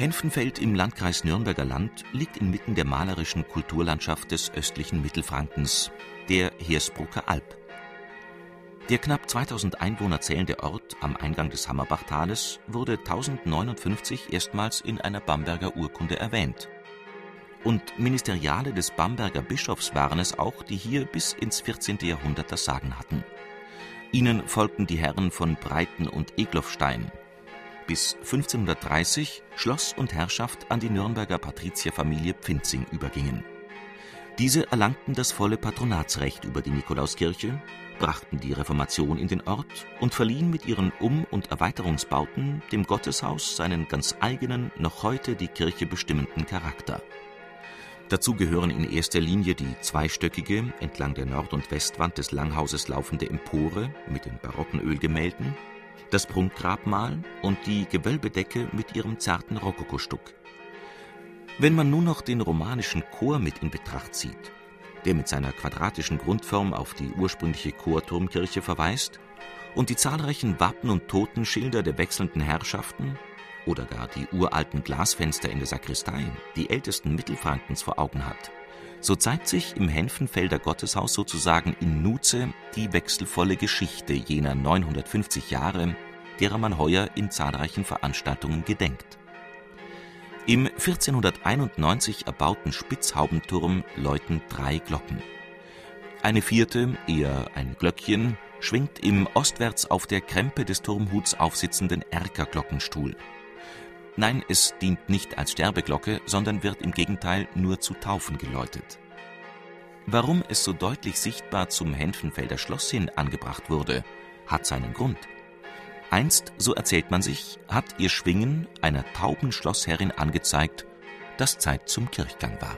Henfenfeld im Landkreis Nürnberger Land liegt inmitten der malerischen Kulturlandschaft des östlichen Mittelfrankens, der Hersbrucker Alb. Der knapp 2000 Einwohner zählende Ort am Eingang des Hammerbachtales wurde 1059 erstmals in einer Bamberger Urkunde erwähnt. Und Ministeriale des Bamberger Bischofs waren es auch, die hier bis ins 14. Jahrhundert das Sagen hatten. Ihnen folgten die Herren von Breiten und Egloffstein, bis 1530 Schloss und Herrschaft an die Nürnberger Patrizierfamilie Pfinzing übergingen. Diese erlangten das volle Patronatsrecht über die Nikolauskirche, brachten die Reformation in den Ort und verliehen mit ihren Um- und Erweiterungsbauten dem Gotteshaus seinen ganz eigenen, noch heute die Kirche bestimmenden Charakter. Dazu gehören in erster Linie die zweistöckige, entlang der Nord- und Westwand des Langhauses laufende Empore mit den barocken Ölgemälden das Prunkgrabmal und die Gewölbedecke mit ihrem zarten Rokokostuck. Wenn man nun noch den romanischen Chor mit in Betracht zieht, der mit seiner quadratischen Grundform auf die ursprüngliche Chorturmkirche verweist, und die zahlreichen Wappen und Totenschilder der wechselnden Herrschaften oder gar die uralten Glasfenster in der Sakristei, die ältesten Mittelfrankens vor Augen hat, so zeigt sich im Henfenfelder Gotteshaus sozusagen in Nuze die wechselvolle Geschichte jener 950 Jahre, derer man heuer in zahlreichen Veranstaltungen gedenkt. Im 1491 erbauten Spitzhaubenturm läuten drei Glocken. Eine vierte, eher ein Glöckchen, schwingt im ostwärts auf der Krempe des Turmhuts aufsitzenden Erkerglockenstuhl. Nein, es dient nicht als Sterbeglocke, sondern wird im Gegenteil nur zu Taufen geläutet. Warum es so deutlich sichtbar zum Henfenfelder Schloss hin angebracht wurde, hat seinen Grund. Einst, so erzählt man sich, hat ihr Schwingen einer tauben Schlossherrin angezeigt, dass Zeit zum Kirchgang war.